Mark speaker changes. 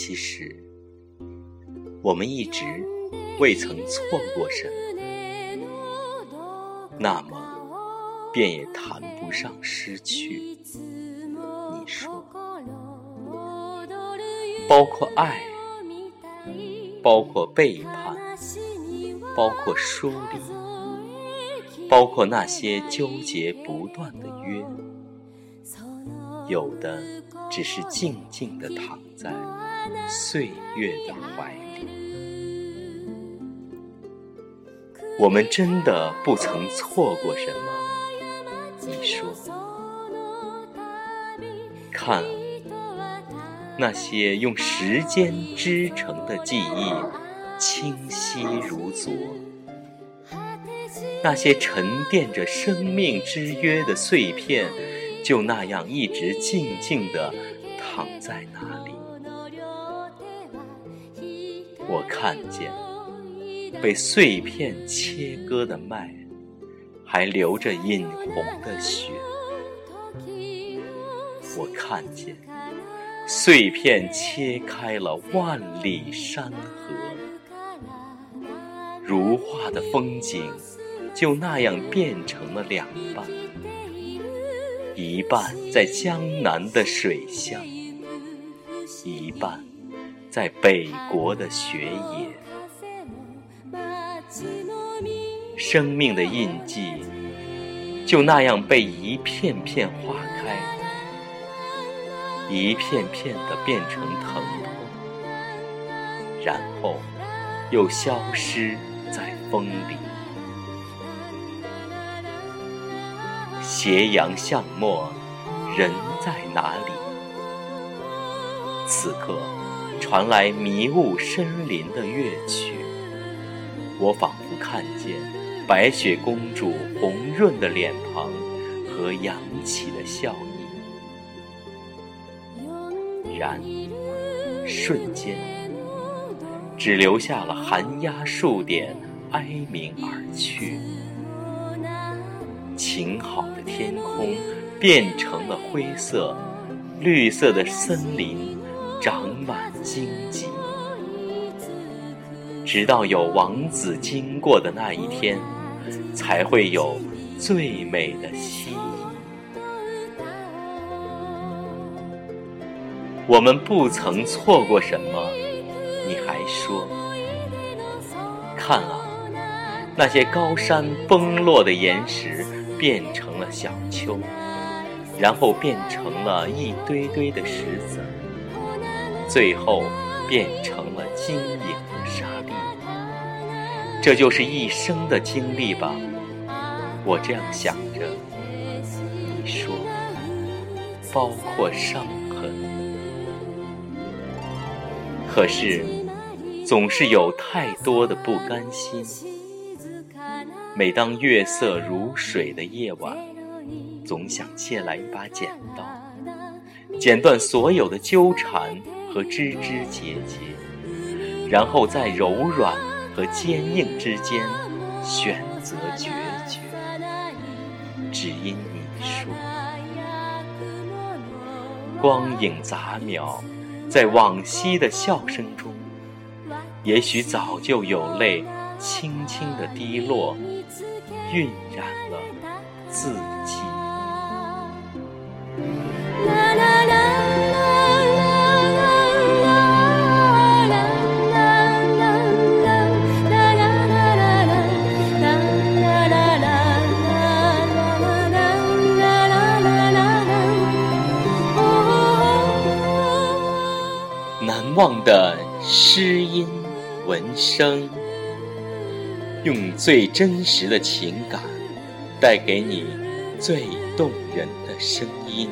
Speaker 1: 其实，我们一直未曾错过什么，那么便也谈不上失去。你说，包括爱，包括背叛，包括疏离，包括那些纠结不断的约，有的只是静静的躺在。岁月的怀里，我们真的不曾错过什么？你说，看那些用时间织成的记忆，清晰如昨；那些沉淀着生命之约的碎片，就那样一直静静地躺在那里。我看见被碎片切割的麦，还流着殷红的血。我看见碎片切开了万里山河，如画的风景就那样变成了两半：一半在江南的水乡，一半。在北国的雪野，生命的印记就那样被一片片划开，一片片的变成疼痛，然后又消失在风里。斜阳向末，人在哪里？此刻。传来迷雾深林的乐曲，我仿佛看见白雪公主红润的脸庞和扬起的笑意，然瞬间只留下了寒鸦数点哀鸣而去，晴好的天空变成了灰色，绿色的森林。长满荆棘，直到有王子经过的那一天，才会有最美的蜥蜴。我们不曾错过什么，你还说？看啊，那些高山崩落的岩石变成了小丘，然后变成了一堆堆的石子。最后变成了晶莹的沙粒，这就是一生的经历吧。我这样想着，你说，包括伤痕。可是，总是有太多的不甘心。每当月色如水的夜晚，总想借来一把剪刀，剪断所有的纠缠。和枝枝节节，然后在柔软和坚硬之间选择决绝，只因你说，光影杂渺，在往昔的笑声中，也许早就有泪轻轻的滴落，晕染了自己。望的诗音闻声，用最真实的情感，带给你最动人的声音。